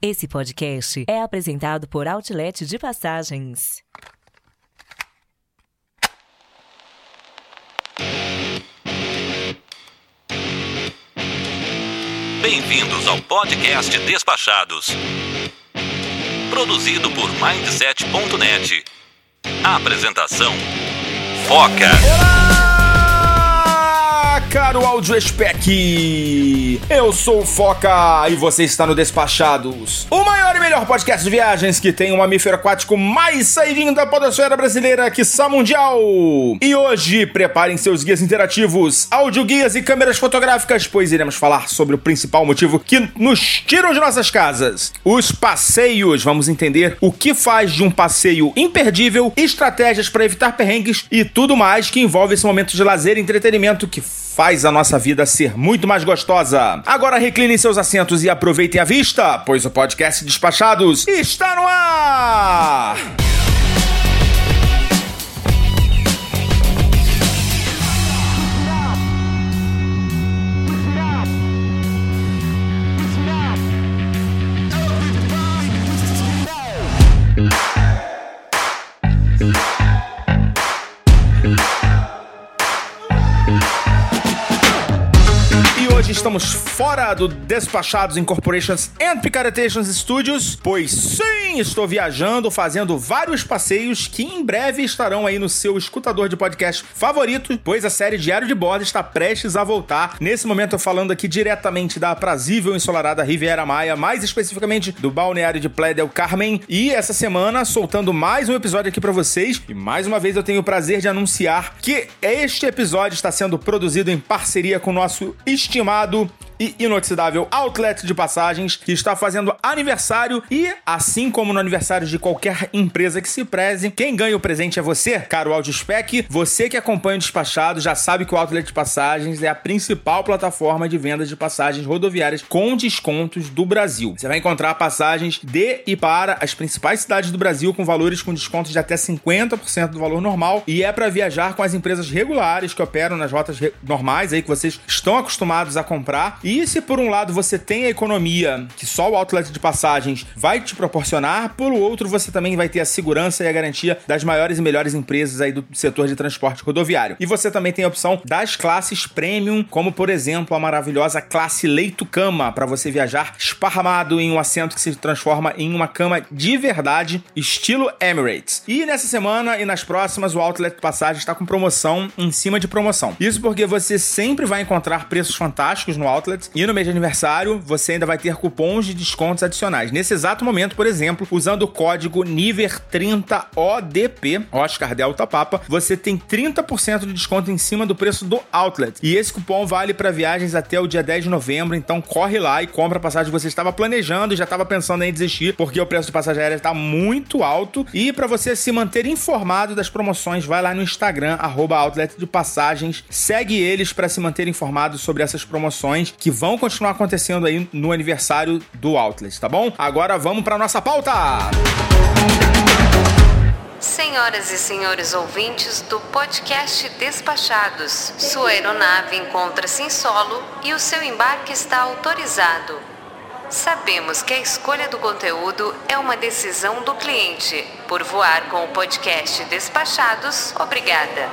Esse podcast é apresentado por Outlet de Passagens. Bem-vindos ao podcast Despachados. Produzido por Mindset.net. Apresentação: Foca. Caro áudio spec. Eu sou o Foca e você está no Despachados, o maior e melhor podcast de viagens que tem o mamífero aquático mais saidinho da podosfera brasileira, que mundial. E hoje, preparem seus guias interativos, audioguias e câmeras fotográficas, pois iremos falar sobre o principal motivo que nos tiram de nossas casas, os passeios. Vamos entender o que faz de um passeio imperdível, estratégias para evitar perrengues e tudo mais que envolve esse momento de lazer e entretenimento que faz a nossa vida ser muito mais gostosa. Agora reclinem seus assentos e aproveitem a vista, pois o podcast Despachados está no ar! Hoje estamos fora do Despachados Incorporations and Picaretations Studios, pois sim, estou viajando, fazendo vários passeios que em breve estarão aí no seu escutador de podcast favorito, pois a série Diário de Bordo está prestes a voltar. Nesse momento eu falando aqui diretamente da aprazível ensolarada Riviera Maia, mais especificamente do balneário de Playa del Carmen, e essa semana soltando mais um episódio aqui para vocês. E mais uma vez eu tenho o prazer de anunciar que este episódio está sendo produzido em parceria com o nosso estimado e inoxidável Outlet de Passagens, que está fazendo aniversário e, assim como no aniversário de qualquer empresa que se preze, quem ganha o presente é você, caro Audiospec. Você que acompanha o Despachado já sabe que o Outlet de Passagens é a principal plataforma de vendas de passagens rodoviárias com descontos do Brasil. Você vai encontrar passagens de e para as principais cidades do Brasil com valores com descontos de até 50% do valor normal e é para viajar com as empresas regulares que operam nas rotas normais aí que vocês estão acostumados a comprar. E se por um lado você tem a economia que só o outlet de passagens vai te proporcionar, por outro você também vai ter a segurança e a garantia das maiores e melhores empresas aí do setor de transporte rodoviário. E você também tem a opção das classes premium, como por exemplo a maravilhosa classe leito-cama, para você viajar esparramado em um assento que se transforma em uma cama de verdade, estilo Emirates. E nessa semana e nas próximas, o Outlet de Passagens está com promoção em cima de promoção. Isso porque você sempre vai encontrar preços fantásticos no Outlet e no mês de aniversário você ainda vai ter cupons de descontos adicionais. Nesse exato momento, por exemplo, usando o código NIVER30ODP, Oscar Delta Papa, você tem 30% de desconto em cima do preço do Outlet. E esse cupom vale para viagens até o dia 10 de novembro, então corre lá e compra a passagem que você estava planejando e já estava pensando em desistir, porque o preço de passagem aérea está muito alto. E para você se manter informado das promoções, vai lá no Instagram, arroba Outlet de Passagens, segue eles para se manter informado sobre essas promoções que vão continuar acontecendo aí no aniversário do Outlet, tá bom? Agora vamos para nossa pauta! Senhoras e senhores ouvintes do podcast Despachados, sua aeronave encontra-se em solo e o seu embarque está autorizado. Sabemos que a escolha do conteúdo é uma decisão do cliente. Por voar com o podcast Despachados, obrigada.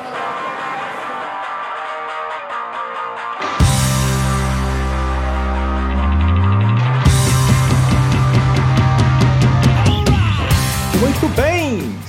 Muito bem!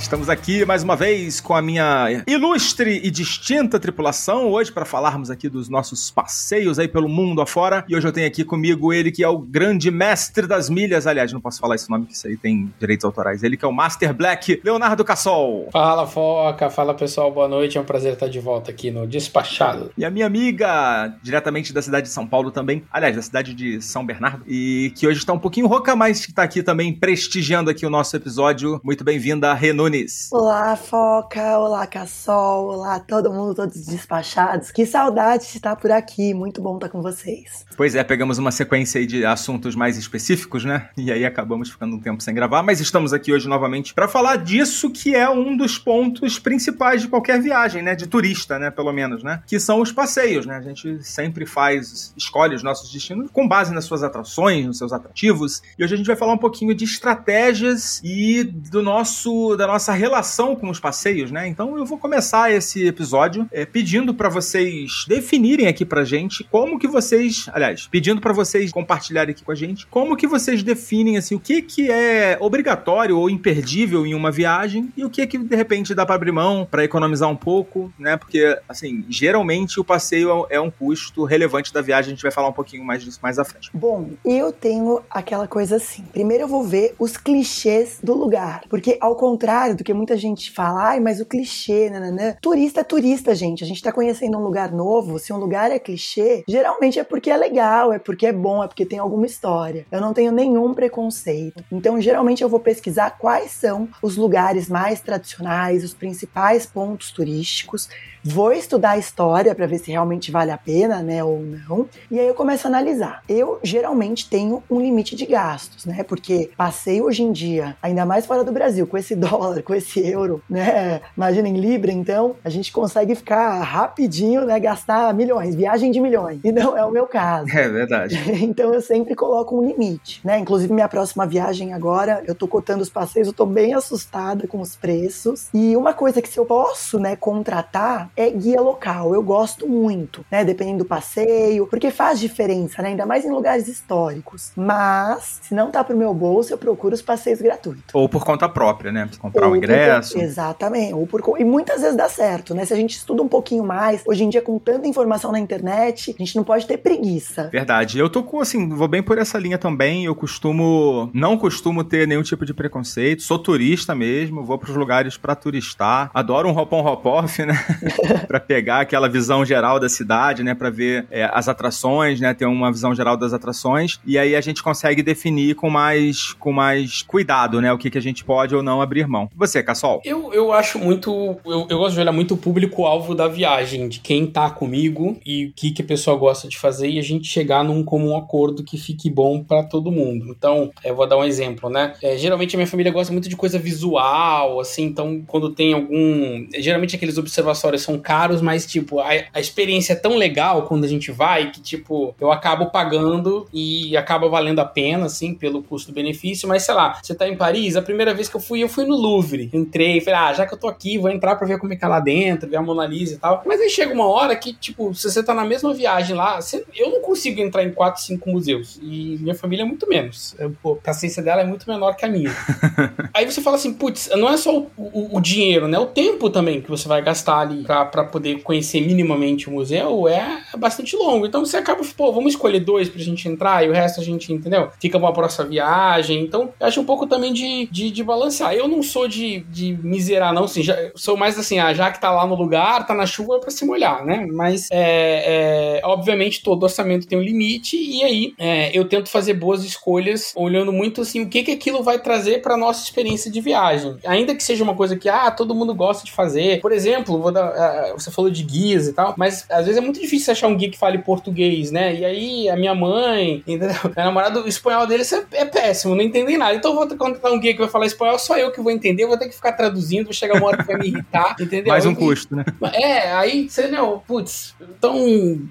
Estamos aqui mais uma vez com a minha ilustre e distinta tripulação hoje para falarmos aqui dos nossos passeios aí pelo mundo afora. E hoje eu tenho aqui comigo ele que é o grande mestre das milhas. Aliás, não posso falar esse nome que isso aí tem direitos autorais. Ele que é o Master Black, Leonardo Cassol. Fala Foca, fala pessoal, boa noite. É um prazer estar de volta aqui no Despachado. E a minha amiga, diretamente da cidade de São Paulo também, aliás, da cidade de São Bernardo, e que hoje está um pouquinho rouca, mas que está aqui também prestigiando aqui o nosso episódio. Muito bem-vinda, Renune. Nunes. Olá, Foca. Olá, Cassol. Olá, todo mundo, todos despachados. Que saudade de estar por aqui. Muito bom estar com vocês. Pois é, pegamos uma sequência aí de assuntos mais específicos, né? E aí acabamos ficando um tempo sem gravar, mas estamos aqui hoje novamente para falar disso que é um dos pontos principais de qualquer viagem, né? De turista, né? Pelo menos, né? Que são os passeios, né? A gente sempre faz, escolhe os nossos destinos com base nas suas atrações, nos seus atrativos. E hoje a gente vai falar um pouquinho de estratégias e do nosso da nossa relação com os passeios, né? Então eu vou começar esse episódio é, pedindo para vocês definirem aqui pra gente como que vocês, aliás, pedindo para vocês compartilharem aqui com a gente como que vocês definem assim o que que é obrigatório ou imperdível em uma viagem e o que que de repente dá para abrir mão para economizar um pouco, né? Porque assim, geralmente o passeio é um custo relevante da viagem, a gente vai falar um pouquinho mais disso mais à frente. Bom, eu tenho aquela coisa assim. Primeiro eu vou ver os clichês do lugar, porque ao contrário do que muita gente fala, ai, mas o clichê, nananã, turista é turista, gente. A gente tá conhecendo um lugar novo, se um lugar é clichê, geralmente é porque é legal, é porque é bom, é porque tem alguma história. Eu não tenho nenhum preconceito. Então, geralmente eu vou pesquisar quais são os lugares mais tradicionais, os principais pontos turísticos vou estudar a história para ver se realmente vale a pena, né, ou não. E aí eu começo a analisar. Eu geralmente tenho um limite de gastos, né? Porque passeio hoje em dia, ainda mais fora do Brasil, com esse dólar, com esse euro, né? Imagina em libra, então, a gente consegue ficar rapidinho, né, gastar milhões, viagem de milhões. E não é o meu caso. É verdade. então eu sempre coloco um limite, né? Inclusive minha próxima viagem agora, eu tô cotando os passeios, eu tô bem assustada com os preços. E uma coisa que se eu posso, né, contratar é guia local. Eu gosto muito, né? Dependendo do passeio, porque faz diferença, né? Ainda mais em lugares históricos. Mas, se não tá pro meu bolso, eu procuro os passeios gratuitos. Ou por conta própria, né? Comprar o um ingresso. Por, exatamente. Ou por, e muitas vezes dá certo, né? Se a gente estuda um pouquinho mais, hoje em dia com tanta informação na internet, a gente não pode ter preguiça. Verdade. Eu tô com, assim, vou bem por essa linha também. Eu costumo, não costumo ter nenhum tipo de preconceito. Sou turista mesmo, vou pros lugares para turistar. Adoro um hop on hop off, né? para pegar aquela visão geral da cidade, né, para ver é, as atrações, né, ter uma visão geral das atrações e aí a gente consegue definir com mais com mais cuidado, né, o que, que a gente pode ou não abrir mão. Você, Cassol? Eu, eu acho muito, eu, eu gosto de olhar muito o público-alvo da viagem, de quem tá comigo e o que, que a pessoa gosta de fazer e a gente chegar num comum acordo que fique bom para todo mundo. Então, eu vou dar um exemplo, né? É, geralmente a minha família gosta muito de coisa visual, assim, então quando tem algum, geralmente aqueles observatórios são caros, mas, tipo, a, a experiência é tão legal quando a gente vai que, tipo, eu acabo pagando e acaba valendo a pena, assim, pelo custo-benefício. Mas, sei lá, você tá em Paris, a primeira vez que eu fui, eu fui no Louvre. Entrei, falei, ah, já que eu tô aqui, vou entrar pra ver como é que é lá dentro, ver a Mona Lisa e tal. Mas aí chega uma hora que, tipo, se você tá na mesma viagem lá, você, eu não consigo entrar em 4, 5 museus. E minha família é muito menos. Eu, pô, a paciência dela é muito menor que a minha. aí você fala assim, putz, não é só o, o, o dinheiro, né? O tempo também que você vai gastar ali pra para poder conhecer minimamente o museu é bastante longo. Então você acaba, pô, vamos escolher dois pra gente entrar e o resto a gente, entendeu? Fica uma próxima viagem. Então eu acho um pouco também de, de, de balancear. Eu não sou de, de miserar, não, assim, já, sou mais assim, ah, já que tá lá no lugar, tá na chuva é pra se molhar, né? Mas, é, é, obviamente, todo orçamento tem um limite e aí é, eu tento fazer boas escolhas olhando muito assim o que que aquilo vai trazer para nossa experiência de viagem. Ainda que seja uma coisa que, ah, todo mundo gosta de fazer. Por exemplo, vou dar você falou de guias e tal, mas às vezes é muito difícil achar um guia que fale português, né? E aí a minha mãe, entendeu? A namorada, o espanhol dele é, é péssimo, não entendem nada. Então eu vou contratar um guia que vai falar espanhol, só eu que vou entender, vou ter que ficar traduzindo, vou chegar uma hora que vai me irritar, entendeu? Mais um custo, né? É, aí você, não, putz, então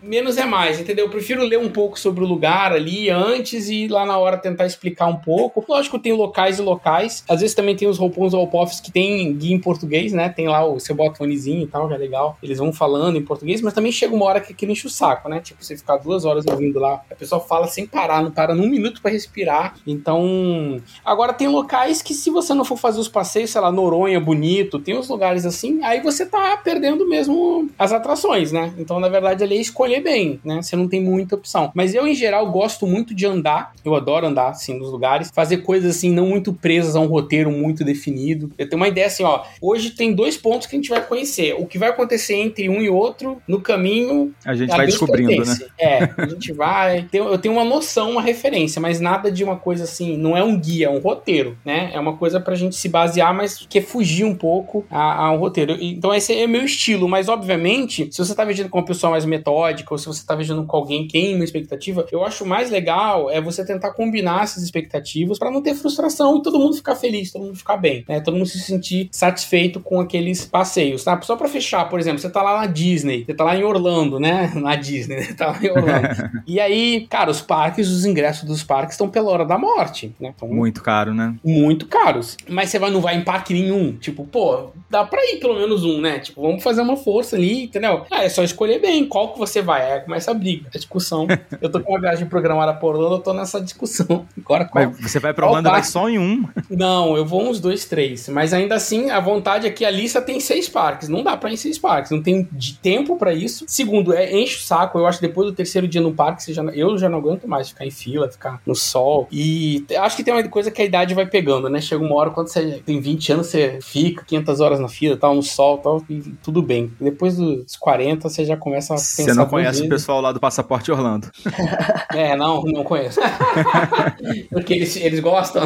menos é mais, entendeu? Eu prefiro ler um pouco sobre o lugar ali antes e lá na hora tentar explicar um pouco. Lógico, tem locais e locais. Às vezes também tem os roupões ou que tem guia em português, né? Tem lá o seu botonezinho e tal, é legal. Eles vão falando em português, mas também chega uma hora que aquilo enche o saco, né? Tipo, você ficar duas horas ouvindo lá, a pessoa fala sem parar, não para num minuto para respirar. Então, agora tem locais que se você não for fazer os passeios, sei lá, Noronha, bonito, tem uns lugares assim, aí você tá perdendo mesmo as atrações, né? Então, na verdade, ali é escolher bem, né? Você não tem muita opção. Mas eu, em geral, gosto muito de andar, eu adoro andar, assim, nos lugares, fazer coisas assim, não muito presas a um roteiro muito definido. Eu tenho uma ideia assim, ó, hoje tem dois pontos que a gente vai conhecer. O que vai acontecer entre um e outro, no caminho. A gente a vai descobrindo, pertence. né? É, a gente vai. Eu tenho uma noção, uma referência, mas nada de uma coisa assim. Não é um guia, é um roteiro, né? É uma coisa pra gente se basear mas quer fugir um pouco ao roteiro. Então esse é meu estilo, mas obviamente, se você tá viajando com uma pessoa mais metódica, ou se você tá viajando com alguém que tem uma expectativa, eu acho mais legal é você tentar combinar essas expectativas para não ter frustração e todo mundo ficar feliz, todo mundo ficar bem, né? Todo mundo se sentir satisfeito com aqueles passeios, tá? Só para fechar, por exemplo, você tá lá na Disney, você tá lá em Orlando, né? Na Disney, né? Tá lá em Orlando. e aí, cara, os parques, os ingressos dos parques estão pela hora da morte, né? Então, muito caro, né? Muito caros. Mas você vai, não vai em parque nenhum. Tipo, pô, dá pra ir pelo menos um, né? Tipo, vamos fazer uma força ali, entendeu? Ah, é só escolher bem qual que você vai. Aí começa a briga, a discussão. eu tô com uma viagem programada por Orlando, eu tô nessa discussão. Agora qual? Mas você vai pra Orlando vai só em um? Não, eu vou uns dois, três. Mas ainda assim, a vontade é que a lista tem seis parques. Não dá pra ir em seis parques. Não tem de tempo pra isso. Segundo, é, enche o saco. Eu acho que depois do terceiro dia no parque, você já, eu já não aguento mais ficar em fila, ficar no sol. E acho que tem uma coisa que a idade vai pegando, né? Chega uma hora quando você tem 20 anos, você fica 500 horas na fila, tal, no sol, tal, e tudo bem. Depois dos 40, você já começa a pensar. Você não conhece o pessoal lá do Passaporte Orlando. é, não, não conheço. Porque eles, eles gostam.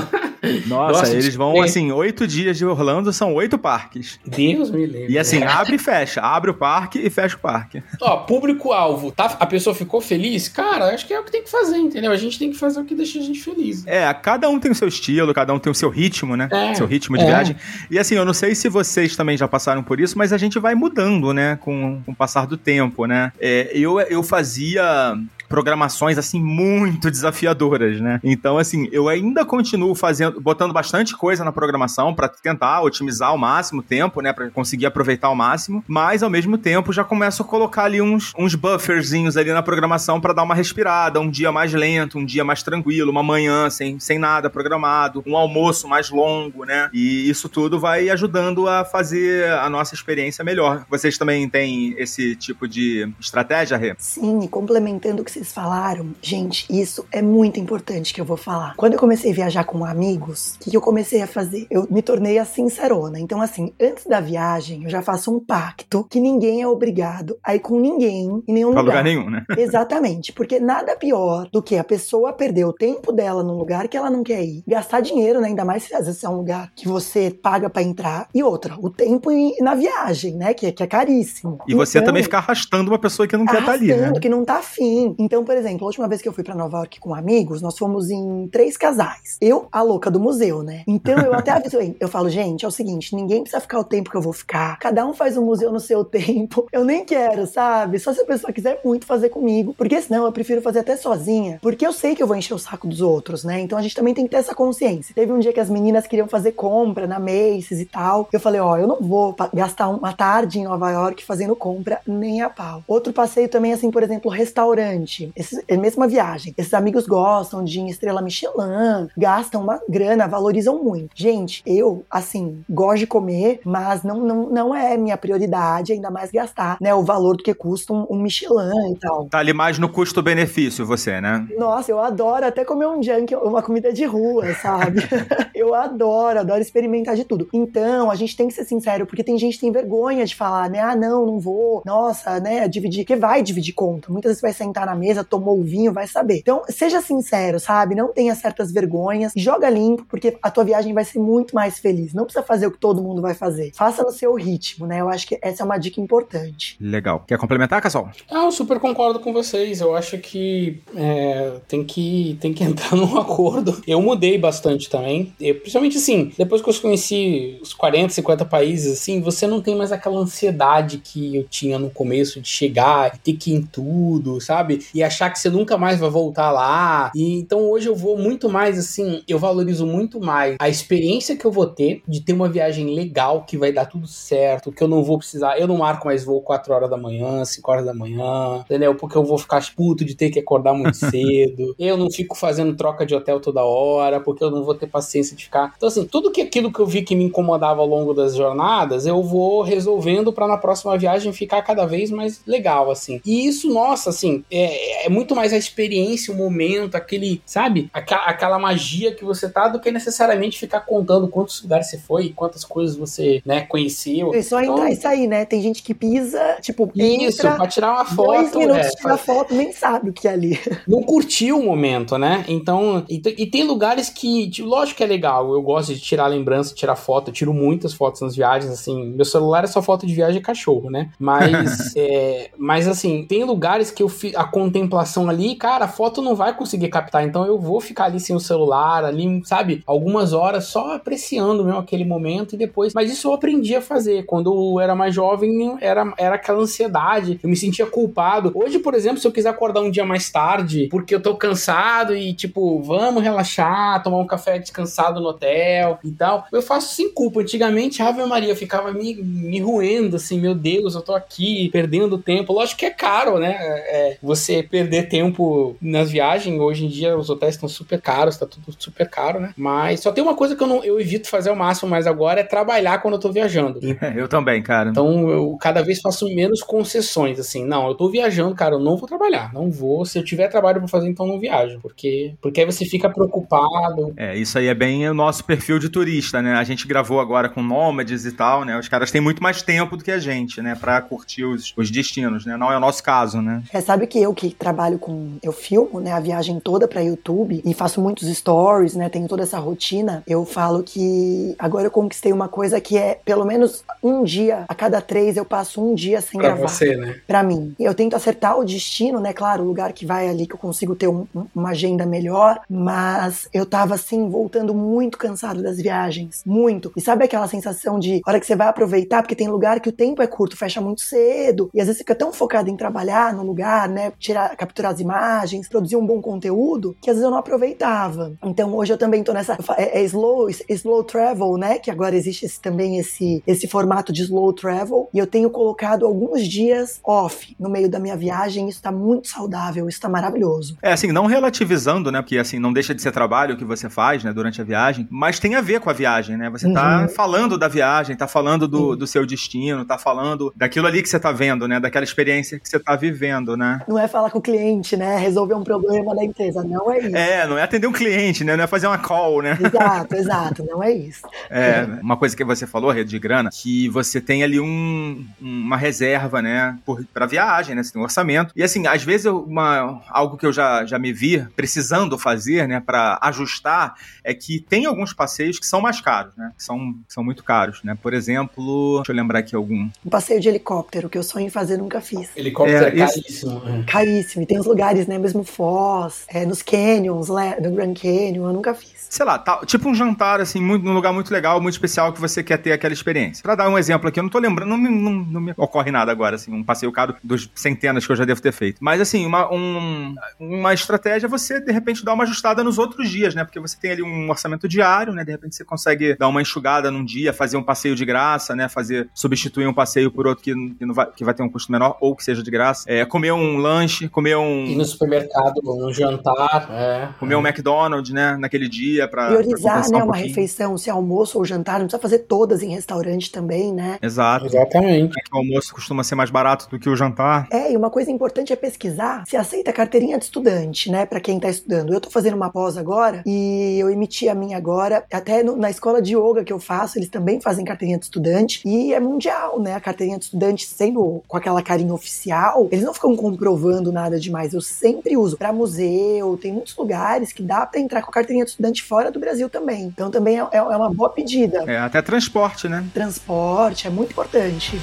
Nossa, Nossa eles vão, assim, oito dias de Orlando são oito parques. Deus me livre. E assim, abre e fecha. Abre o parque e fecha o parque. Ó, público-alvo, tá? A pessoa ficou feliz? Cara, acho que é o que tem que fazer, entendeu? A gente tem que fazer o que deixa a gente feliz. É, cada um tem o seu estilo, cada um tem o seu ritmo, né? É, seu ritmo de é. viagem. E assim, eu não sei se vocês também já passaram por isso, mas a gente vai mudando, né? Com, com o passar do tempo, né? É, eu, eu fazia programações assim muito desafiadoras, né? Então, assim, eu ainda continuo fazendo, botando bastante coisa na programação para tentar otimizar ao máximo o tempo, né, para conseguir aproveitar ao máximo, mas ao mesmo tempo já começo a colocar ali uns, uns bufferzinhos ali na programação para dar uma respirada, um dia mais lento, um dia mais tranquilo, uma manhã sem, sem nada programado, um almoço mais longo, né? E isso tudo vai ajudando a fazer a nossa experiência melhor. Vocês também têm esse tipo de estratégia, Rê? Sim, complementando o que vocês falaram, gente, isso é muito importante que eu vou falar. Quando eu comecei a viajar com amigos, o que, que eu comecei a fazer? Eu me tornei a sincerona. Então, assim, antes da viagem, eu já faço um pacto que ninguém é obrigado a ir com ninguém em nenhum pra lugar. lugar nenhum, né? Exatamente, porque nada pior do que a pessoa perder o tempo dela num lugar que ela não quer ir, gastar dinheiro, né? Ainda mais se às vezes é um lugar que você paga para entrar. E outra, o tempo na viagem, né? Que, que é caríssimo. E você então, também ficar arrastando uma pessoa que não quer estar tá ali, né? que não tá afim. Então, por exemplo, a última vez que eu fui para Nova York com amigos, nós fomos em três casais. Eu, a louca do museu, né? Então eu até avisei, eu falo, gente, é o seguinte, ninguém precisa ficar o tempo que eu vou ficar. Cada um faz um museu no seu tempo. Eu nem quero, sabe? Só se a pessoa quiser muito fazer comigo. Porque senão eu prefiro fazer até sozinha. Porque eu sei que eu vou encher o saco dos outros, né? Então a gente também tem que ter essa consciência. Teve um dia que as meninas queriam fazer compra na Macy's e tal. Eu falei, ó, oh, eu não vou gastar uma tarde em Nova York fazendo compra nem a pau. Outro passeio também, assim, por exemplo, restaurante. É mesma viagem. Esses amigos gostam de estrela Michelin, gastam uma grana, valorizam muito. Gente, eu, assim, gosto de comer, mas não, não, não é minha prioridade, ainda mais gastar, né, o valor do que custa um, um Michelin e tal. Tá ali mais no custo-benefício você, né? Nossa, eu adoro até comer um junk, uma comida de rua, sabe? eu adoro, adoro experimentar de tudo. Então, a gente tem que ser sincero, porque tem gente que tem vergonha de falar, né, ah, não, não vou, nossa, né, dividir, que vai dividir conta. Muitas vezes vai sentar na mesa, tomou o vinho, vai saber. Então, seja sincero, sabe? Não tenha certas vergonhas, joga limpo, porque a tua viagem vai ser muito mais feliz. Não precisa fazer o que todo mundo vai fazer. Faça no seu ritmo, né? Eu acho que essa é uma dica importante. Legal. Quer complementar, Casal? Ah, eu super concordo com vocês. Eu acho que é, tem que tem que entrar num acordo. Eu mudei bastante também. Eu, principalmente assim, depois que eu conheci os 40, 50 países, assim, você não tem mais aquela ansiedade que eu tinha no começo de chegar, ter que ir em tudo, sabe? E achar que você nunca mais vai voltar lá. E então hoje eu vou muito mais assim, eu valorizo muito mais a experiência que eu vou ter de ter uma viagem legal, que vai dar tudo certo, que eu não vou precisar, eu não marco mais voo 4 horas da manhã, 5 horas da manhã, entendeu? Porque eu vou ficar puto de ter que acordar muito cedo. eu não fico fazendo troca de hotel toda hora, porque eu não vou ter paciência de ficar. Então assim, tudo que aquilo que eu vi que me incomodava ao longo das jornadas, eu vou resolvendo para na próxima viagem ficar cada vez mais legal assim. E isso, nossa, assim, é, é muito mais a experiência, o momento, aquele, sabe? Aquela, aquela magia que você tá do que necessariamente ficar contando quantos lugares você foi, quantas coisas você, né, conheceu. É só então, entrar e sair, né? Tem gente que pisa, tipo, isso, entra, pra tirar uma foto. Dois minutos é, tirar foto, nem sabe o que é ali. Não curtiu o momento, né? Então, e, e tem lugares que, tipo, lógico que é legal. Eu gosto de tirar lembrança, tirar foto. Eu tiro muitas fotos nas viagens, assim. Meu celular é só foto de viagem e cachorro, né? Mas, é, mas assim, tem lugares que eu fi, a contemplação ali, cara, a foto não vai conseguir captar. Então eu vou ficar ali sem o celular, ali, sabe? Algumas horas só apreciando mesmo aquele momento e depois. Mas isso eu aprendi a fazer. Quando eu era mais jovem, era, era aquela ansiedade. Eu me sentia culpado. Hoje, por exemplo, se eu quiser acordar um dia mais tarde, porque eu tô cansado e, tipo, vamos relaxar, tomar um café descansado no hotel e tal, eu faço sem culpa. Antigamente, Ave Maria, ficava me, me ruendo, assim, meu Deus, eu tô aqui perdendo tempo. Lógico que é caro, né? É, você perder tempo nas viagens. Hoje em dia, os hotéis estão super caros, tá tudo super caro, né? Mas só tem uma coisa que eu, não, eu evito fazer ao máximo mais agora é trabalhar quando eu tô viajando. eu também, cara. Então, eu cada vez faço menos concessões, assim. Não, eu tô viajando, cara, eu não vou trabalhar. Não vou. Se eu tiver trabalho pra fazer, então não viajo. Porque, porque aí você fica preocupado. É, isso aí é bem o nosso perfil de turista, né? A gente gravou agora com nômades e tal, né? Os caras têm muito mais tempo do que a gente, né? Pra curtir os, os destinos, né? Não é o nosso caso, né? É, sabe que eu que trabalho com. Eu filmo, né? A viagem toda pra YouTube e faço muitos stories, né? Tenho toda essa rotina. Eu falo que agora eu conquistei uma coisa que é pelo menos um dia a cada três eu passo um dia sem Pra gravar. você, né? Pra mim. Eu tento acertar o destino, né? Claro, o lugar que vai ali que eu consigo ter um- um- uma agenda melhor, mas eu tava assim, voltando muito cansado das viagens. Muito. E sabe aquela sensação de hora que você vai aproveitar, porque tem lugar que o tempo é curto, fecha muito cedo, e às vezes fica tão focado em trabalhar no lugar, né? Tirar, capturar as imagens, produzir um bom conteúdo, que às vezes eu não aproveitava. Então hoje eu também tô nessa. É, é slow, slow travel, né? Que agora existe esse- também esse, esse formato de slow travel. E eu tenho colocado alguns dias off no meio da minha viagem. Isso tá muito saudável, isso tá maravilhoso. É, assim, não relativizando, né? Porque, assim, não deixa de ser trabalho que você faz, né? Durante a viagem. Mas tem a ver com a viagem, né? Você tá Uhum. falando da viagem, tá falando do, do seu destino, tá falando daquilo ali que você tá vendo, né? Daquela experiência que você tá vivendo, né? Não é falar com o cliente, né? Resolver um problema da empresa. Não é isso. É, não é atender um cliente, né? Não é fazer uma call, né? Exato, exato. Não é isso. É, uma coisa que você falou, Rede de Grana, que você tem ali um, uma reserva, né, por, pra viagem, né, você tem um orçamento. E assim, às vezes uma, algo que eu já, já me vi precisando fazer, né, pra ajustar, é que tem alguns passeios que são mais caros, né, que são, que são muito caros, né. Por exemplo, deixa eu lembrar aqui algum. Um passeio de helicóptero, que eu sonho em fazer, nunca fiz. Helicóptero É, é, isso- caríssimo. é. Caríssimo. E tem uns lugares, né? Mesmo Foz, é, nos canyons, né, no Grand Canyon, eu nunca fiz. Sei lá, tá, tipo um jantar, assim, muito, num lugar muito legal, muito especial, que você quer ter aquela experiência. Pra dar um exemplo aqui, eu não tô lembrando, não não, não me ocorre nada agora, assim, um passeio caro dos centenas que eu já devo ter feito. Mas, assim, uma, um- uma estratégia é você, de repente, dar uma ajustada nos outros dias, né? Porque você tem ali um orçamento diário, né? De repente você consegue dar uma enxugada num dia, fazer um passeio de graça, né? Fazer, substituir um passeio por outro que, que, vai, que vai ter um custo menor, ou que seja de graça. É, comer um lanche, comer um... Ir no supermercado, no jantar. É. Comer um McDonald's, né, naquele dia pra. pra Priorizar, compensar né, um uma refeição, se é almoço ou jantar, não precisa fazer todas em restaurante também, né? Exato. Exatamente. O almoço costuma ser mais barato do que o jantar. É, e uma coisa importante é pesquisar se aceita carteirinha de estudante, né, Pra quem tá estudando. Eu tô fazendo uma pós agora e eu emiti a minha agora, até no- na escola de yoga que eu faço, eles também fazem carteirinha de estudante e é mundial, né? A carteirinha de estudante sendo com aquela carinha oficial, eles não ficam comprovando nada demais. Eu sempre uso Pra museu, tem muitos lugares que dá pra entrar com a carteirinha de estudante fora do Brasil também. Então também é, é uma boa pedida. É, até transporte, né? Transporte é muito importante.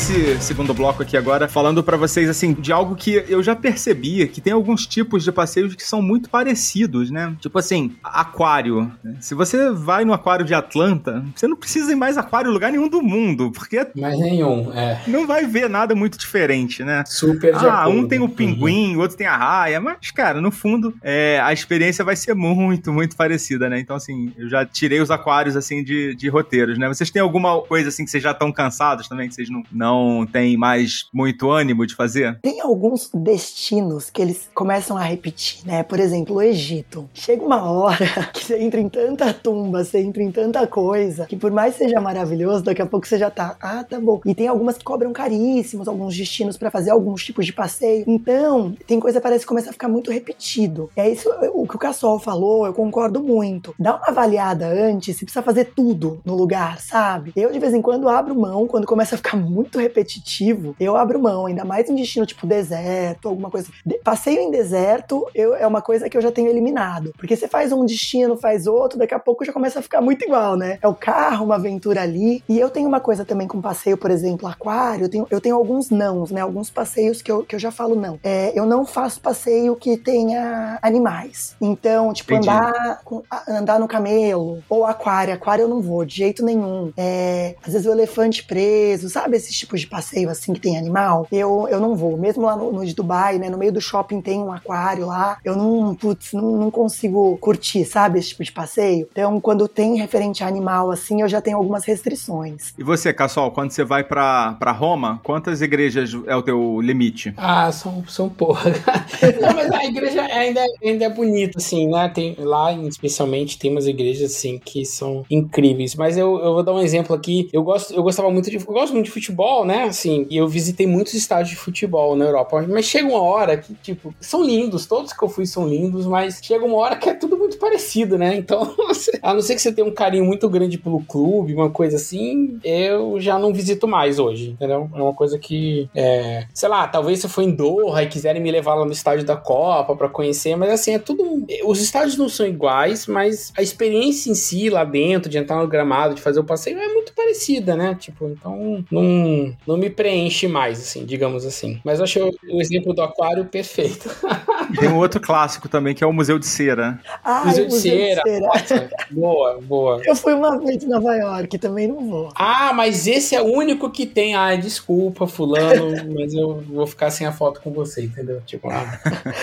Esse segundo bloco aqui agora falando pra vocês assim de algo que eu já percebi que tem alguns tipos de passeios que são muito parecidos, né? Tipo assim, aquário. Se você vai no aquário de Atlanta, você não precisa ir mais aquário em lugar nenhum do mundo, porque Mas nenhum, é. não vai ver nada muito diferente, né? Super Ah, um tem o Uhum. pinguim, o outro tem a raia, mas, cara, no fundo, é, a experiência vai ser muito, muito parecida, né? Então, assim, eu já tirei os aquários, assim, de, de roteiros, né? Vocês têm alguma coisa, assim, que vocês já estão cansados também, que vocês não, não tem mais muito ânimo de fazer? Tem alguns destinos que eles começam a repetir, né? Por exemplo, o Egito. Chega uma hora que você entra em tanta tumba, você entra em tanta coisa, que por mais seja maravilhoso, daqui a pouco você já tá, ah, tá bom. E tem algumas que cobram caríssimos, alguns destinos para fazer alguns tipos de passeio. Então, tem coisa parece que começa a ficar muito repetido. É isso o que o Cassol falou, eu concordo muito. Dá uma avaliada antes, se precisa fazer tudo no lugar, sabe? Eu de vez em quando abro mão, quando começa a ficar muito repetitivo, eu abro mão, ainda mais em destino tipo deserto, alguma coisa. De passeio em deserto eu, é uma coisa que eu já tenho eliminado. Porque você faz um destino, faz outro, daqui a pouco já começa a ficar muito igual, né? É o carro, uma aventura ali. E eu tenho uma coisa também com passeio, por exemplo, aquário, eu tenho, eu tenho alguns nãos, né? Alguns passeios que eu, que eu já falo não. É, eu não faço passeio que tenha animais. Então, tipo, andar, com, andar no camelo ou aquário. Aquário eu não vou, de jeito nenhum. É, às vezes o elefante preso, sabe? Esses tipos de passeio assim que tem animal. Eu, eu não vou. Mesmo lá no, no de Dubai, né? No meio do shopping tem um aquário lá. Eu não, putz, não, não consigo curtir, sabe? Esse tipo de passeio. Então, quando tem referente a animal assim, eu já tenho algumas restrições. E você, Cassol, quando você vai para Roma, quantas igrejas é o teu limite? Ah, são, são porra. não, mas a igreja ainda, ainda é bonita, assim, né? Tem, lá, especialmente, tem umas igrejas, assim, que são incríveis. Mas eu, eu vou dar um exemplo aqui. Eu, gosto, eu gostava muito de, eu gosto muito de futebol, né? Assim, e eu visitei muitos estádios de futebol na Europa. Mas chega uma hora que, tipo, são lindos. Todos que eu fui são lindos, mas chega uma hora que é tudo muito parecido, né? Então, a não ser que você tenha um carinho muito grande pelo clube, uma coisa assim, eu já não visito mais hoje, entendeu? É uma coisa que, é, sei lá, talvez se eu for em Doha e quiserem me levar lá no estádio da Copa para conhecer, mas assim, é tudo. Os estádios não são iguais, mas a experiência em si lá dentro, de entrar no gramado, de fazer o passeio, é muito parecida, né? Tipo, então não, não me preenche mais, assim, digamos assim. Mas eu achei o exemplo do aquário perfeito. Tem um outro clássico também, que é o Museu de Cera. Ai, Museu, de, Museu Cera. de Cera. Nossa, boa, boa. Eu fui uma vez em Nova York, também não vou. Ah, mas esse é o único que tem. Ah, desculpa, fulano, mas eu vou ficar sem a foto com você, entendeu? Tipo, ah,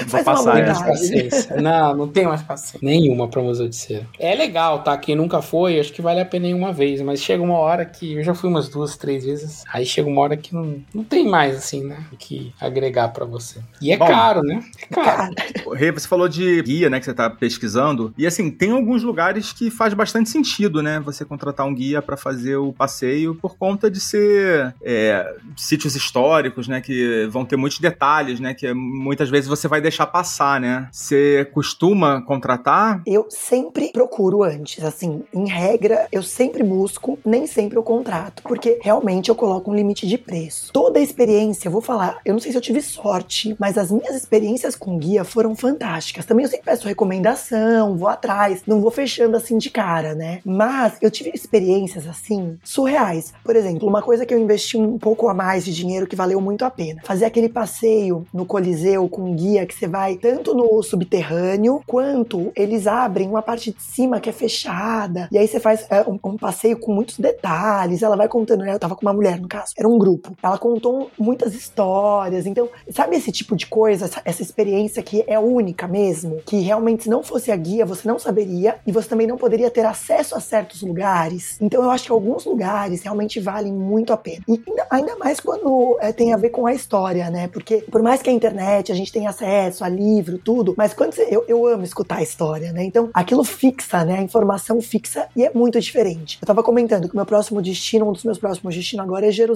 Faz passar mais paciência. Não, não tem mais paciência. Nenhuma pra Museu de Cera. É legal, tá? Quem nunca foi, acho que vale a pena em uma vez, mas chega uma hora que. Eu já fui umas duas, três vezes. Aí chega uma hora que não, não tem mais, assim, né? O que agregar para você. E é Bom, caro, né? É caro. Rê, você falou de guia, né? Que você tá pesquisando. E assim, tem alguns lugares que faz bastante sentido, né? Você contratar um guia para fazer o passeio por conta de ser é, sítios históricos, né? Que vão ter muitos detalhes, né? Que muitas vezes você vai deixar passar, né? Você costuma contratar? Eu sempre procuro antes, assim, em regra, eu sempre busco, nem sempre eu contrato, porque realmente eu coloco um limite de preço. Toda a experiência, eu vou falar, eu não sei se eu tive sorte, mas as minhas experiências com guia foram fantásticas. Também eu sempre peço recomendação, vou atrás, não vou fechando assim de cara, né? Mas eu tive experiências assim surreais. Por exemplo, uma coisa que eu investi um pouco a mais de dinheiro que valeu muito a pena. Fazer aquele passeio no Coliseu com guia que você vai tanto no subterrâneo quanto eles abrem uma parte de cima que é fechada. E aí você faz é, um, um, passeio com muitos detalhes. Ela vai contando, né? Eu tava com uma mulher, no caso. Era um grupo. Ela contou muitas histórias. Então, sabe esse tipo de coisa, essa, essa experiência que é única mesmo? Que realmente, se não fosse a guia, você não saberia e você também não poderia ter acesso a certos lugares. Então, eu acho que alguns lugares realmente valem muito a pena. E ainda, ainda mais quando é, tem a ver com a história, né? Porque, por mais que a internet, a gente tenha acesso a livro, tudo, mas quando você, eu, eu amo escutar a história, né? Então, aquilo fixa, né? A informação fixa e é muito diferente. Eu tava comentando que o meu próximo destino, um dos meus próximos destinos agora é Jerusalém.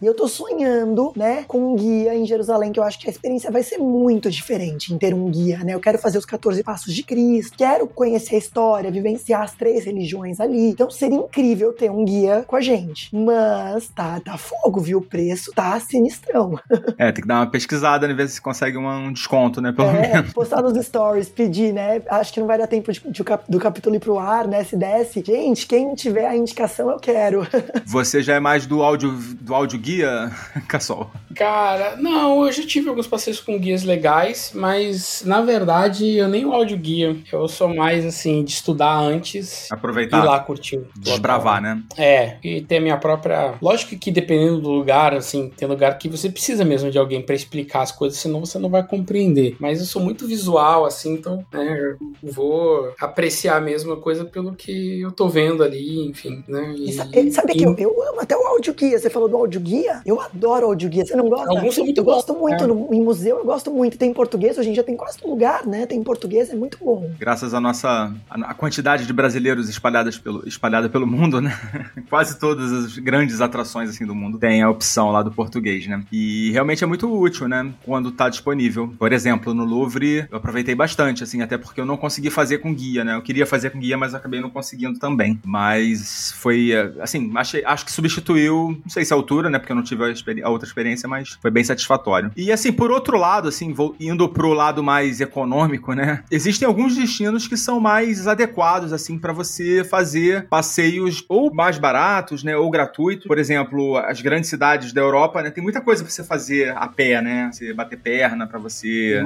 E eu tô sonhando, né, com um guia em Jerusalém, que eu acho que a experiência vai ser muito diferente em ter um guia, né? Eu quero fazer os 14 passos de Cristo, quero conhecer a história, vivenciar as três religiões ali. Então seria incrível ter um guia com a gente. Mas tá, tá fogo, viu? O preço tá sinistrão. É, tem que dar uma pesquisada, né? Ver se consegue um desconto, né? Pelo é, menos. postar nos stories, pedir, né? Acho que não vai dar tempo de, de, do capítulo ir pro ar, né? Se desse. Gente, quem tiver a indicação, eu quero. Você já é mais do áudio, do áudio guia, Cassol? Cara, não, eu já tive alguns passeios com guias legais, mas na verdade eu nem o áudio guia. Eu sou mais assim, de estudar antes. Aproveitar. Ir lá curtir. Desbravar, né? É, e ter minha própria. Lógico que dependendo do lugar, assim, tem lugar que você precisa mesmo de alguém para explicar as coisas, senão você não vai compreender. Mas eu sou muito visual, assim, então, né, eu vou apreciar mesmo a coisa pelo que eu tô vendo ali, enfim, né? E, sabe, sabe e... que eu, eu amo até o áudio guia. Você falou falou do audioguia. Eu adoro audioguia. Você não gosta? Alguns são muito Eu bons, gosto muito. é. No, em museu eu gosto muito. Tem em português, hoje em dia tem quase todo lugar, né? Tem em português, é muito bom. Graças à nossa a, a quantidade de brasileiros espalhadas pelo, espalhada pelo mundo, né? Quase todas as grandes atrações assim do mundo têm a opção lá do português, né? E realmente é muito útil, né? Quando tá disponível. Por exemplo, no Louvre eu aproveitei bastante, assim, até porque eu não consegui fazer com guia, né? Eu queria fazer com guia, mas acabei não conseguindo também. Mas foi, eh, assim, achei, acho que substituiu, não sei se altura, né? Porque eu não tive a, a outra experiência, mas foi bem satisfatório. E assim, por outro lado, assim, vou indo pro lado mais econômico, né? Existem alguns destinos que são mais adequados, assim, para você fazer passeios ou mais baratos, né? Ou gratuitos. Por exemplo, as grandes cidades da Europa, né? Tem muita coisa pra você fazer a pé, né? Você bater perna pra você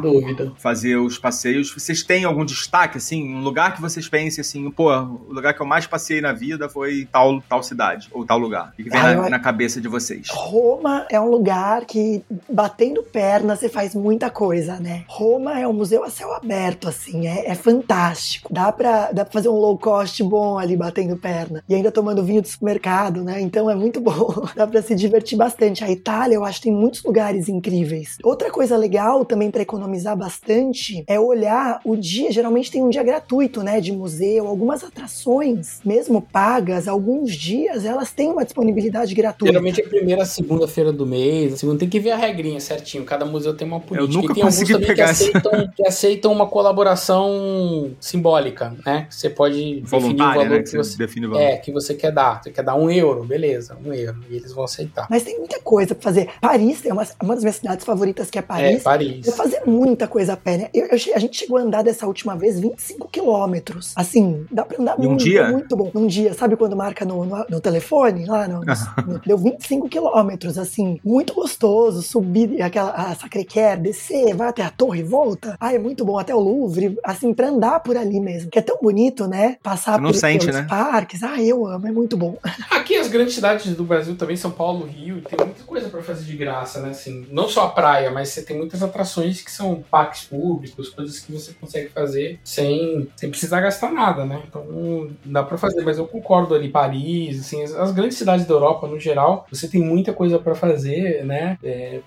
fazer os passeios. Vocês têm algum destaque, assim, um lugar que vocês pensem assim, pô, o lugar que eu mais passei na vida foi tal, tal cidade, ou tal lugar? O que vem Ah, na, eu- na cabeça de vocês? Roma é um lugar que, batendo perna, você faz muita coisa, né? Roma é um museu a céu aberto, assim, é, é fantástico. Dá pra, dá pra fazer um low cost bom ali batendo perna. E ainda tomando vinho do supermercado, né? Então é muito bom. Dá pra se divertir bastante. A Itália, eu acho tem muitos lugares incríveis. Outra coisa legal também pra economizar bastante é olhar o dia. Geralmente tem um dia gratuito, né? De museu. Algumas atrações, mesmo pagas, alguns dias elas têm uma disponibilidade gratuita. Geralmente é a primeira segunda-feira do mês. A segunda tem que ver a regrinha certinho. Cada museu tem uma política. nunca e tem alguns também pegar que essa- aceitam, que aceitam uma colaboração simbólica, né? Você pode definir o Voluntária, valor né? que Que você você define o valor. é, que você quer dar. Você quer dar um euro, beleza, um euro. E eles vão aceitar. Mas tem muita coisa pra fazer. Paris é uma, uma das minhas cidades favoritas, que é É, Paris. Paris. Vou fazer muita coisa a pé, né? Eu- eu a gente chegou a andar dessa última vez 25 quilômetros. Assim, dá pra andar um muito, dia? muito bom. Num dia, sabe quando marca no, no, no telefone? Lá no, no- Deu 25 quilômetros, assim, muito gostoso. Subir aquela a Sacré-Cœur, descer, vai até a torre e volta. Ah, é muito bom. Até o Louvre, assim, pra andar por ali mesmo. Que é tão bonito, né? Passar por, sente, pelos né? parques. Ah, eu amo, é muito bom. Aqui as grandes cidades do Brasil também, São Paulo, Rio, tem muita coisa pra fazer de graça, né? Assim, não só a praia, mas você tem muitas atrações que são parques públicos, coisas que você consegue fazer sem, sem precisar gastar nada, né? Então dá pra fazer, mas eu concordo ali, Paris, assim, as, as grandes cidades da Europa, no geral, você tem muita coisa pra fazer, né? É,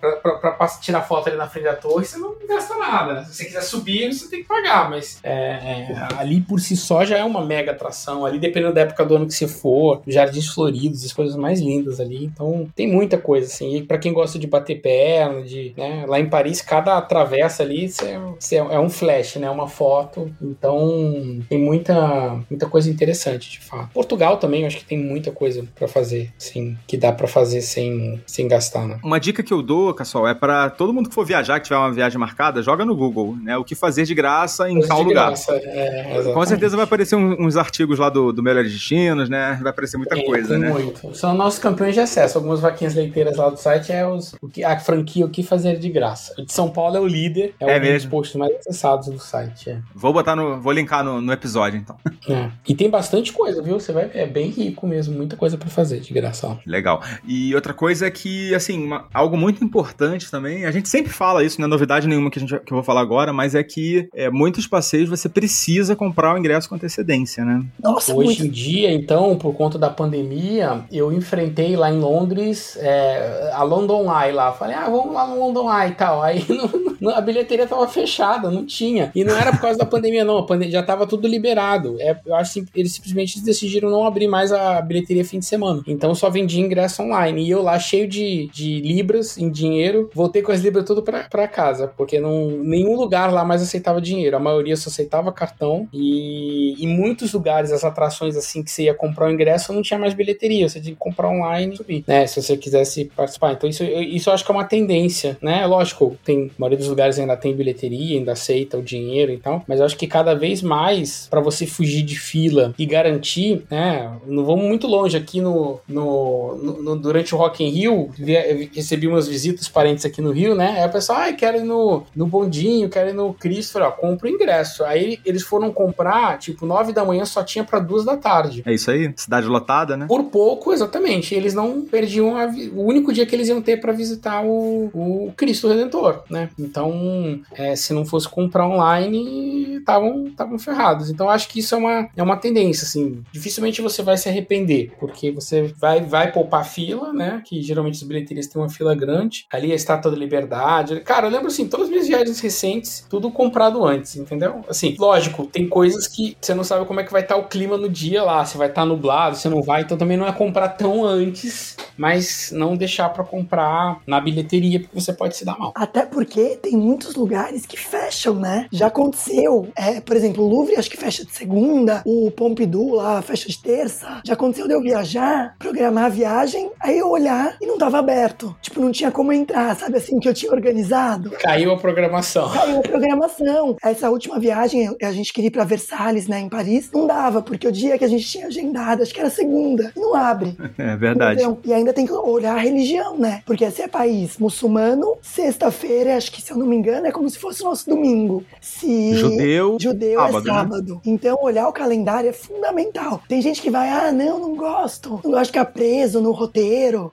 pass- tirar foto ali na frente da torre, você não gasta nada. Se você quiser subir, você tem que pagar, mas é, é, ali por si só já é uma mega atração. Ali, dependendo da época do ano que você for, jardins floridos, as coisas mais lindas ali. Então, tem muita coisa, assim. E pra quem gosta de bater perna, de, né, lá em Paris, cada travessa ali cê- cê- é um flash, né? Uma foto. Então, tem muita, muita coisa interessante, de fato. Portugal também, acho que tem muita coisa pra fazer, sim, que dá pra fazer sem, sem gastar, né? Uma dica que eu dou, Cassol, é pra todo mundo que for viajar, que tiver uma viagem marcada, joga no Google, né? O que fazer de graça em Coisa tal lugar. graça, é, Com certeza vai aparecer uns artigos lá do, do Melhores Destinos, né? Vai aparecer muita Tem, coisa, tem né? muito. São nossos campeões de acesso. Algumas vaquinhas leiteiras lá do site é os, o que, a franquia O que fazer de graça. O de São Paulo é o líder, é, É um dos mesmo? posts mais acessados do site. É. Vou botar no. Vou linkar no, no episódio, então. É. E tem bastante coisa, viu? Você vai é bem rico mesmo, muita coisa pra fazer de graça. lá. Legal. E outra coisa é que, assim, uma- algo muito importante também, a gente sempre fala isso, não é novidade nenhuma que, a gente, que eu vou falar agora, mas é que é, muitos passeios você precisa comprar o ingresso com antecedência, né? Nossa, Hoje muito. em dia, então, por conta da pandemia, eu enfrentei lá em Londres é, a London Eye lá. Falei, ah, vamos lá no London Eye e tal. Aí não- não- a bilheteria tava fechada, não tinha. E não era por causa da pandemia, não. A pandemia já tava tudo liberado. É, eu acho que eles simplesmente decidiram não abrir mais a bilheteria fim de semana. Então só vendia ingresso online. E eu lá, cheio de, de libras em dinheiro, voltei com as libras tudo pra casa. Porque não, nenhum lugar lá mais aceitava dinheiro. A maioria só aceitava cartão. E em muitos lugares, as atrações assim que você ia comprar o ingresso, não tinha mais bilheteria. Você tinha que comprar online né? Se você quisesse participar. Então isso, isso eu acho que é uma tendência, né? Lógico, tem, a maioria dos lugares ainda tem bilheteria, ainda aceita o dinheiro e tal. Mas eu acho que cada vez mais, pra você fugir de fila e garantir, né? Não vamos muito longe aqui no, no- no- durante o Rock in Rio, vi- eu recebi umas visitas parentes aqui no Rio, né? Aí o pessoal, ai, quero ir no, no bondinho, quero ir no Cristo. Falei, ó, compra o ingresso. Aí eles foram comprar, tipo, nove da manhã só tinha pra duas da tarde. É isso aí? Cidade lotada, né? Por pouco, exatamente. Eles não perdiam o único dia que eles iam ter pra visitar o, o Cristo Redentor, né? Então, é, se não fosse comprar online, estavam ferrados. Então, acho que isso é uma, é uma tendência, assim. Dificilmente você vai se arrepender, porque você vai, vai poupar fila, né? Que geralmente as bilheterias têm uma fila grande. Ali a Estátua da Liberdade. Cara, eu lembro, assim, todas as minhas viagens recentes, tudo comprado antes, entendeu? Assim, lógico, tem coisas que você não sabe como é que vai estar o clima no dia lá, se vai estar nublado, se não vai, então também não é comprar tão antes, mas não deixar para comprar na bilheteria, porque você pode se dar mal. Até porque tem muitos lugares que fecham, né? Já aconteceu. É, por exemplo, o Louvre acho que fecha de segunda, o Pompidou lá fecha de terça. Já aconteceu de eu viajar, programar a viagem, aí eu olhar e não tava aberto. Tipo, não tinha como entrar, sabe assim, que eu tinha organizado. Caiu a programação. Caiu a programação. Essa última viagem, a gente queria ir pra Versalhes, né, em Paris, não dava, porque o dia que a gente tinha agendado, acho que era segunda, não abre. É verdade. Então, e ainda tem que olhar a religião, né? Porque se é país muçulmano, sexta-feira, acho que se eu não me engano, é como se fosse o nosso domingo. Se judeu, judeu sábado, é sábado. Né? Então, olhar o calendário é fundamental. Tem gente que vai, ah, não, não gosto. Não gosto de ficar preso no roteiro.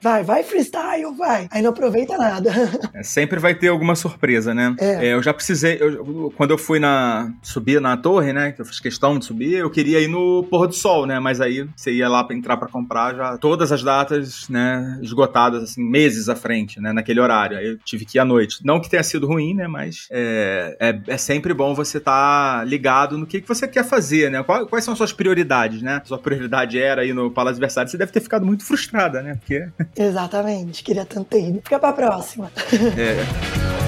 Vai, vai freestyle, vai. Aí não aproveita nada. É, sempre vai ter alguma surpresa, né? É. É, eu já precisei, eu, quando eu fui na, subir na torre, né, que eu fiz questão de subir, eu queria ir no pôr do sol, né, mas aí você ia lá para entrar para comprar já todas as datas, né, esgotadas, assim, meses à frente, né, naquele horário. Aí eu tive que ir à noite. Não que tenha sido ruim, né, mas é, é, é sempre bom você estar tá ligado no que, que você quer fazer, né, quais, quais são as suas prioridades, né. Sua prioridade era ir no Palácio Versalhes, você deve ter ficado muito frustrada, né, porque... Exatamente, queria tanto ter ido. Fica pra próxima. É.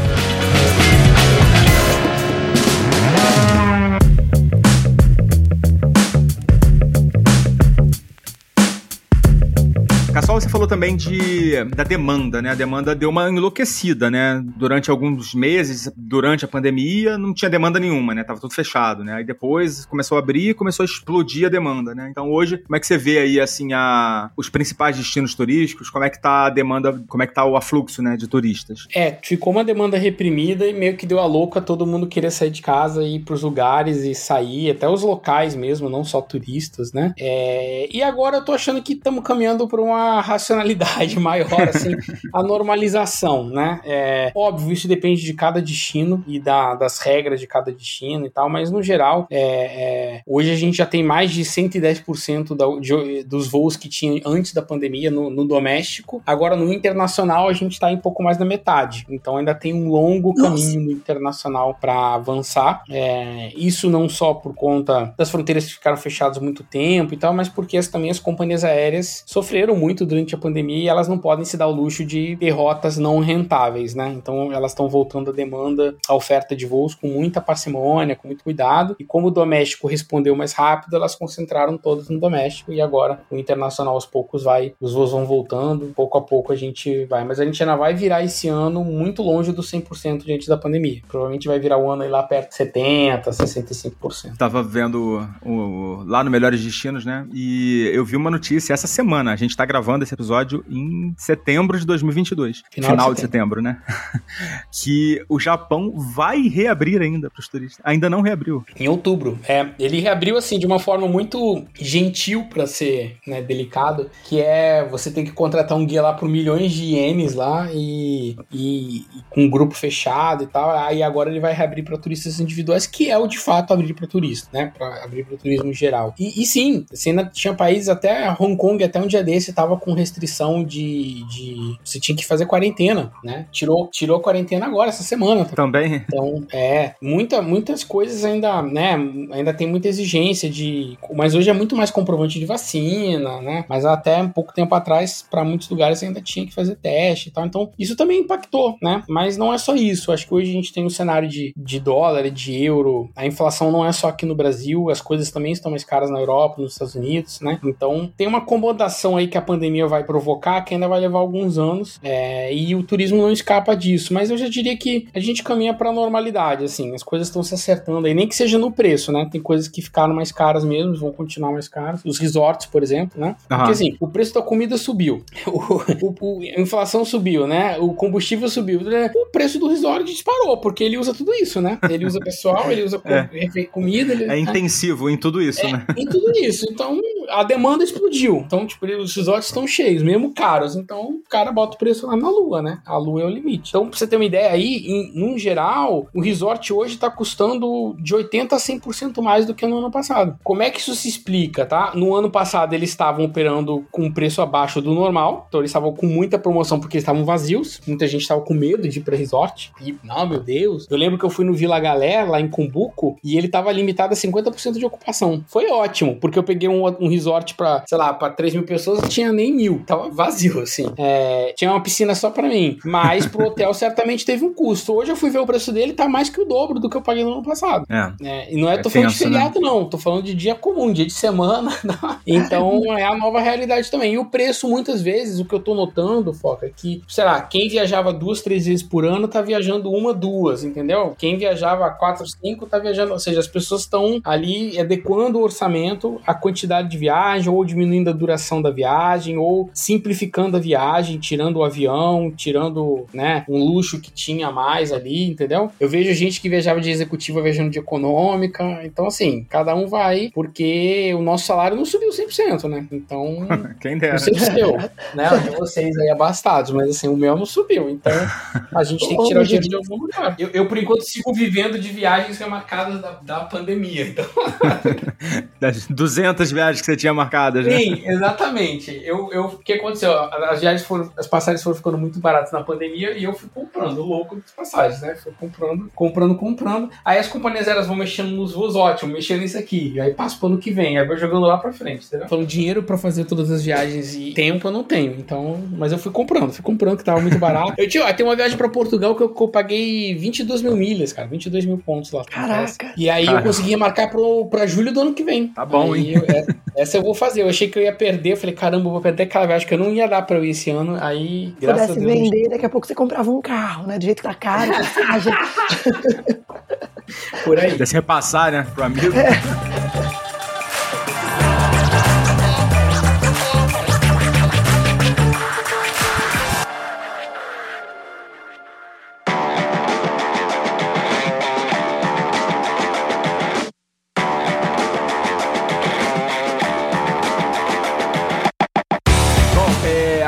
Cassol, você falou também de, da demanda, né? A demanda deu uma enlouquecida, né? Durante alguns meses, durante a pandemia, não tinha demanda nenhuma, né? Tava tudo fechado, né? Aí depois começou a abrir e começou a explodir a demanda, né? Então hoje, como é que você vê aí, assim, a, os principais destinos turísticos? Como é que tá a demanda, como é que tá o afluxo, né, de turistas? É, ficou uma demanda reprimida e meio que deu a louca todo mundo querer sair de casa e ir pros lugares e sair, até os locais mesmo, não só turistas, né? É, e agora eu tô achando que estamos caminhando para uma racionalidade maior, assim, a normalização, né? É, óbvio, isso depende de cada destino e da, das regras de cada destino e tal, mas no geral, é, é, hoje a gente já tem mais de 110% da, de, dos voos que tinha antes da pandemia no, no doméstico. Agora, no internacional, a gente está em pouco mais da metade. Então, ainda tem um longo Nossa. caminho no internacional para avançar. É, isso não só por conta das fronteiras que ficaram fechadas muito tempo e tal, mas porque as, também as companhias aéreas sofreram muito muito durante a pandemia e elas não podem se dar o luxo de derrotas não rentáveis, né? Então elas estão voltando a demanda, a oferta de voos com muita parcimônia, com muito cuidado. E como o doméstico respondeu mais rápido, elas concentraram todas no doméstico e agora o internacional aos poucos vai, os voos vão voltando, pouco a pouco a gente vai. Mas a gente ainda vai virar esse ano muito longe do 100% diante da pandemia. Provavelmente vai virar o ano aí lá perto de 70, 65%. Tava vendo o, o, lá no Melhores Destinos, né? E eu vi uma notícia essa semana, a gente tá gravando gravando esse episódio em setembro de 2022. Final, final de, setembro. de, setembro. né? que o Japão vai reabrir ainda para os turistas. Ainda não reabriu. Em outubro. É, ele reabriu assim de uma forma muito gentil para ser né, delicado, que é você tem que contratar um guia lá por milhões de ienes lá e, e, e com um grupo fechado e tal. Aí agora ele vai reabrir para turistas individuais, que é o de fato abrir para turista, né? Para abrir para turismo geral. E, e sim, você ainda tinha países até Hong Kong até um dia desse tava com restrição de, de. Você tinha que fazer quarentena, né? Tirou, tirou quarentena agora, essa semana. Também. Então, é. Muita, muitas coisas ainda, né? Ainda tem muita exigência de. Mas hoje é muito mais comprovante de vacina, né? Mas até um pouco tempo atrás, para muitos lugares ainda tinha que fazer teste e tal. Então, isso também impactou, né? Mas não é só isso. Acho que hoje a gente tem um cenário de, de dólar e de euro. A inflação não é só aqui no Brasil, as coisas também estão mais caras na Europa, nos Estados Unidos, né? Então, tem uma acomodação aí que a pandemia pandemia vai provocar, que ainda vai levar alguns anos, é, e o turismo não escapa disso. Mas eu já diria que a gente caminha para a normalidade, assim, as coisas estão se acertando aí, nem que seja no preço, né? Tem coisas que ficaram mais caras mesmo, vão continuar mais caras. Os resorts, por exemplo, né? Uhum. Porque assim, o preço da comida subiu, o, o, a inflação subiu, né? O combustível subiu, né? o preço do resort disparou, porque ele usa tudo isso, né? Ele usa pessoal, ele usa é. comida. Ele, é intensivo em tudo isso, é, né? Em tudo isso. Então, a demanda explodiu. Então, tipo, os resorts estão cheios, mesmo caros. Então, o cara bota o preço lá na lua, né? A lua é o limite. Então, pra você ter uma ideia aí, em, num geral, o resort hoje tá custando de 80% a 100% mais do que no ano passado. Como é que isso se explica, tá? No ano passado, eles estavam operando com um preço abaixo do normal. Então, eles estavam com muita promoção porque estavam vazios. Muita gente estava com medo de ir pra resort. E, não, meu Deus. Eu lembro que eu fui no Vila Galé, lá em Cumbuco, e ele tava limitado a 50% de ocupação. Foi ótimo, porque eu peguei um, um resort pra, sei lá, pra 3 mil pessoas, não tinha nem mil. Tava vazio, assim. É, tinha uma piscina só pra mim. Mas pro hotel certamente teve um custo. Hoje eu fui ver o preço dele, tá mais que o dobro do que eu paguei no ano passado. É. É, e não é, É tô falando de tenso, né? feriado, não. Tô falando de dia comum, dia de semana. então é a nova realidade também. E o preço, muitas vezes, o que eu tô notando, Foca, é que, sei lá, quem viajava duas, três vezes por ano tá viajando uma, duas, entendeu? Quem viajava quatro, cinco tá viajando. Ou seja, as pessoas estão ali adequando o orçamento à quantidade de viagem, ou diminuindo a duração da viagem, ou simplificando a viagem, tirando o avião, tirando, né, um luxo que tinha mais ali, entendeu? Eu vejo gente que viajava de executiva viajando de econômica. Então, assim, cada um vai, porque o nosso salário não subiu 100%, né? Então, Quem dera. não sei o seu, né? De vocês aí abastados, mas assim, o meu não subiu. Então, a gente tem que tirar o dinheiro de algum lugar. Eu, eu, por enquanto, sigo vivendo de viagens remarcadas da, da pandemia. Então, Das 200 viagens que você tinha marcadas, né? sim, exatamente. Eu, eu, o que aconteceu? As viagens foram, as passagens foram ficando muito baratas na pandemia e eu fui comprando, louco das passagens, né? Fui comprando, comprando, comprando. Aí as companhias aéreas vão mexendo nos voos, ótimo, mexendo nisso aqui. E aí passo pro ano que vem, aí vou jogando lá pra frente, entendeu? Falando dinheiro pra fazer todas as viagens e tempo eu não tenho. Então, mas eu fui comprando, fui comprando que tava muito barato. Eu tinha, ó, tem uma viagem pra Portugal que eu, que eu paguei 22 mil milhas, cara, 22 mil pontos lá. Caraca. E aí eu consegui marcar pro, pra julho do ano que vem. Tá bom, Aí hein? eu- é- essa eu vou fazer. Eu achei que eu ia perder. Eu falei, caramba, eu vou perder aquela viagem que eu não ia dar pra eu ir esse ano. Aí, graças a pudesse Deus. vender, daqui a pouco você comprava um carro, né? Do jeito que tá caro, passagem. Por aí. Pudesse repassar, né, pro amigo. Bom,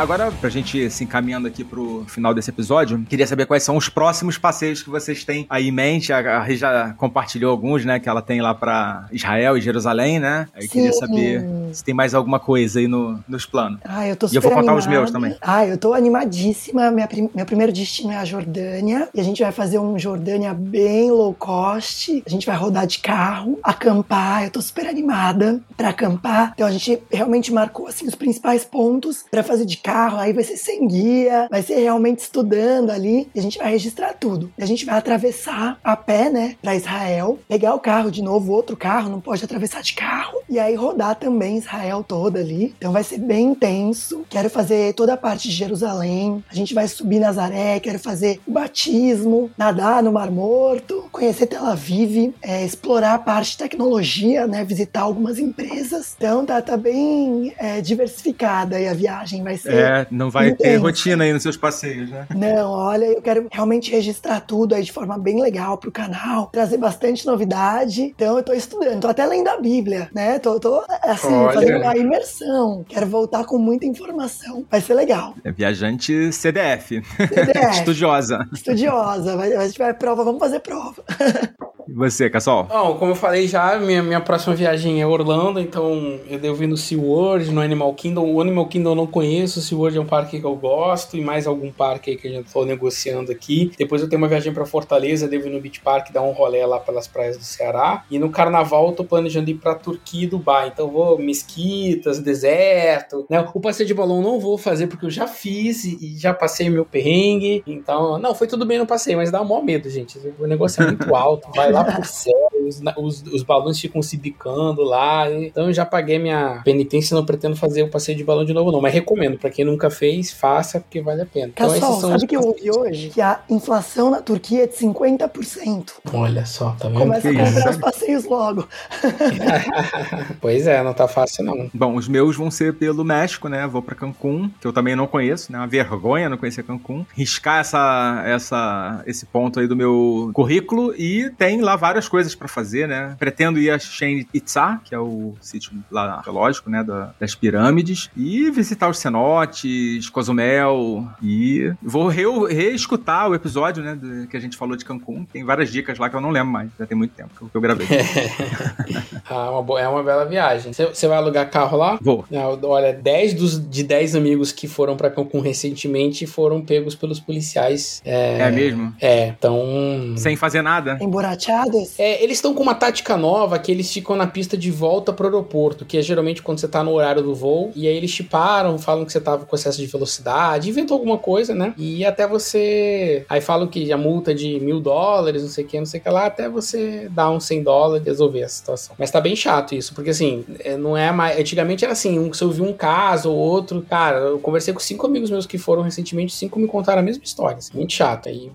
agora, pra gente se encaminhando aqui pro final desse episódio, queria saber quais são os próximos passeios que vocês têm aí em mente. A, Rê já compartilhou alguns, né, que ela tem lá pra Israel e Jerusalém, né? Eu queria Sim. saber se tem mais alguma coisa aí no, nos planos. Ah, eu tô E eu super vou contar os animada. meus também. Ah, eu tô animadíssima. Minha prim- meu primeiro destino é a Jordânia. E a gente vai fazer um Jordânia bem low cost. A gente vai rodar de carro, acampar. Eu tô super animada pra acampar. Então a gente realmente marcou assim os principais pontos pra fazer de carro. Aí vai ser sem guia, vai ser realmente estudando ali. E a gente vai registrar tudo. E a gente vai atravessar a pé, né, pra Israel, pegar o carro de novo, outro carro, não pode atravessar de carro. E aí rodar também Israel toda ali. Então vai ser bem intenso. Quero fazer toda a parte de Jerusalém. A gente vai subir Nazaré, quero fazer o batismo, nadar no Mar Morto, conhecer Tel Aviv, é, explorar a parte de tecnologia, né? Visitar algumas empresas. Então tá, tá bem é, diversificada aí a viagem. Vai ser. É, não vai ter rotina aí nos seus passeios, né? Não, olha, eu quero realmente registrar tudo aí de forma bem legal pro canal, trazer bastante novidade. Então eu tô estudando, tô até lendo a Bíblia, né? Tô, tô assim, Olha. fazendo uma imersão. Quero voltar com muita informação. Vai ser legal. É viajante CDF, CDF, estudiosa. estudiosa, vai, a gente vai prova, vamos fazer prova. E você, Cassol? Bom, como eu falei já, minha, minha próxima viagem é Orlando, então eu devo ir no SeaWorld, no Animal Kingdom. O Animal Kingdom eu não conheço, o SeaWorld é um parque que eu gosto, e mais algum parque aí que a gente tô negociando aqui. Depois eu tenho uma viagem pra Fortaleza, devo ir no Beach Park, dar um rolê lá pelas praias do Ceará. E no Carnaval eu tô planejando ir pra Turquia e Dubai, então eu vou mesquitas, deserto, né? O passeio de balão eu não vou fazer porque eu já fiz e, e já passei meu perrengue, então... Não, foi tudo bem no passeio, mas dá um maior medo, gente. O negócio é muito alto, vai lá pro céu, os, os, os balões ficam se bicando lá. Então eu já paguei minha penitência e não pretendo fazer o passeio de balão de novo, não. Mas recomendo, pra quem nunca fez, faça, porque vale a pena. Então Cassol, esses são sabe os que eu ouvi hoje? Que a inflação na Turquia é de 50%. Olha só, tá vendo? Começa a comprar isso? os passeios logo. pois é, não tá fácil não. Bom, os meus vão ser pelo México, né? Vou pra Cancún, que eu também não conheço, né? Uma vergonha não conhecer Cancún. Riscar essa, essa, esse ponto aí do meu currículo e tem lá várias coisas pra fazer. Fazer, né? Pretendo ir a Chichen Itza, que é o sítio lá arqueológico, né, da- das pirâmides, e visitar os cenotes, Cozumel, e vou re- reescutar o episódio, né, do- que a gente falou de Cancún. Tem várias dicas lá que eu não lembro mais, já tem muito tempo que eu- que eu gravei. Ah, uma boa- é uma bela viagem. Você vai alugar carro lá? Vou. Não, olha, 10 dos, de 10 amigos que foram pra Cancún recentemente foram pegos pelos policiais. É, É mesmo? é então. Sem fazer nada? Emborateados? É, eles estão com uma tática nova que eles ficam na pista de volta pro aeroporto, que é geralmente quando você tá no horário do voo, e aí eles te param, falam que você tava com excesso de velocidade, inventou alguma coisa, né? E até você. Aí falam que a multa de mil dólares, não sei o que, não sei o que lá, até você dar uns 100 dólares e resolver a situação. Mas tá bem chato isso, porque assim, é, não é mais. Antigamente era assim, um, eu vi um caso ou outro, cara, eu conversei com cinco amigos meus que foram recentemente, cinco me contaram a mesma história. assim, muito chato. Aí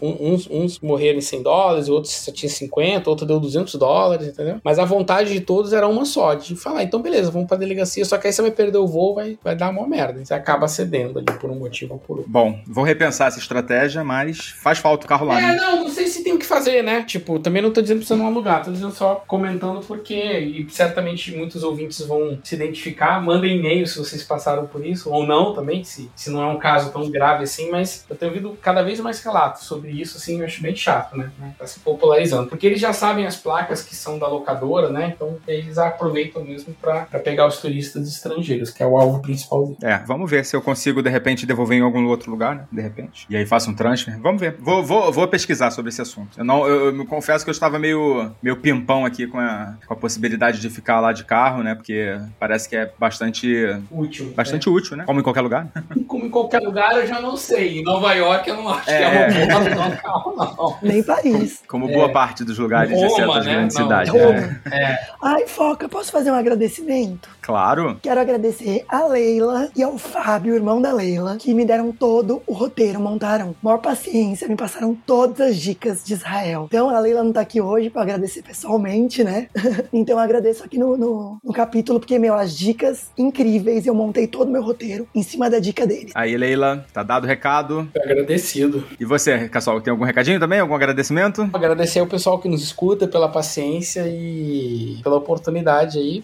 uns, uns morreram em 100 dólares, outros só tinha 50, outro deu 200 dólares, entendeu? Mas a vontade de todos era uma só, de falar, então beleza, vamos pra delegacia, só que aí você vai perder o voo, vai, vai dar uma merda. Você acaba cedendo ali por um motivo ou por outro. Bom, vou repensar essa estratégia, mas faz falta o carro lá, É, né? não, não sei se tem o que fazer, né? Tipo, também não tô dizendo pra você não alugar, tô dizendo só comentando porque, e certamente muitos ouvintes vão se identificar. Mandem e-mail se vocês passaram por isso, ou não também, se, se não é um caso tão grave assim, mas eu tenho ouvido cada vez mais relatos sobre isso, assim, eu acho bem chato, né? Tá se popularizando. Porque eles já sabem as placas que são da locadora, né? Então eles aproveitam mesmo pra, pra pegar os turistas estrangeiros, que é o alvo principal deles. É, vamos ver se eu consigo, de repente, devolver em algum outro lugar, né? De repente. E aí faço um transfer. Vamos ver. Vou, vou, vou pesquisar sobre esse assunto. Eu, não, eu, eu me confesso que eu estava meio, meio pimpão aqui com a, com a possibilidade de ficar lá de carro, né? Porque parece que é bastante, Útil. bastante útil, né? Como em qualquer lugar. Como em qualquer lugar, eu já não sei. Em Nova York, eu não acho É. que é uma boa não, carro, não. Nem Paris. Como boa parte dos lugares de Roma, certas né? grandes Não, cidades. Roma. É. Ai, Foca, posso fazer um agradecimento? Claro. Quero agradecer a Leila e ao Fábio, irmão da Leila, que me deram todo o roteiro, montaram maior paciência, me passaram todas as dicas de Israel. Então a Leila não tá aqui hoje pra agradecer pessoalmente, né? então eu agradeço aqui no, no, no capítulo, porque, meu, as dicas incríveis, eu montei todo o meu roteiro em cima da dica dele. Aí, Leila, tá dado o recado. Agradecido. E você, Cassol, tem algum recadinho também? Algum agradecimento? Agradecer ao pessoal que nos escuta pela paciência e pela oportunidade aí.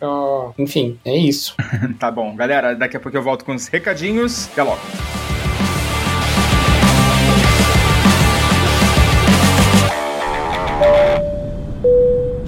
Enfim, é isso. Tá bom. Galera, daqui a pouco eu volto com os recadinhos. Até logo.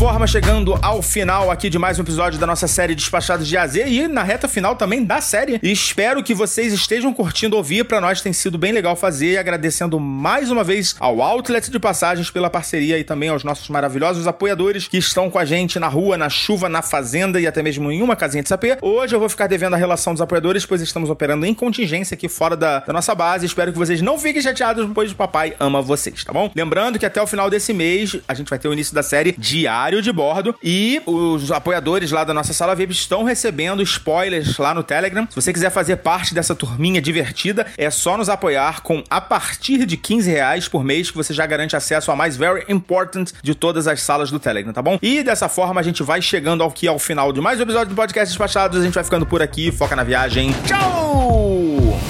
Forma, chegando ao final aqui de mais um episódio da nossa série Despachados de AZ e na reta final também da série. E espero que vocês estejam curtindo ouvir. Pra nós tem sido bem legal fazer. Agradecendo mais uma vez ao Outlet de Passagens pela parceria e também aos nossos maravilhosos apoiadores que estão com a gente na rua, na chuva, na fazenda e até mesmo em uma casinha de sapê. Hoje eu vou ficar devendo a relação dos apoiadores, pois estamos operando em contingência aqui fora da, da nossa base. Espero que vocês não fiquem chateados, pois o papai ama vocês, tá bom? Lembrando que até o final desse mês a gente vai ter o início da série Diário de Bordo e os apoiadores lá da nossa sala VIP estão recebendo spoilers lá no Telegram. Se você quiser fazer parte dessa turminha divertida, é só nos apoiar com a partir de 15 reais por mês que você já garante acesso a mais very important de todas as salas do Telegram, tá bom? E dessa forma a gente vai chegando aqui ao final de mais um episódio do podcast Despachados. A gente vai ficando por aqui. Foca na viagem. Tchau!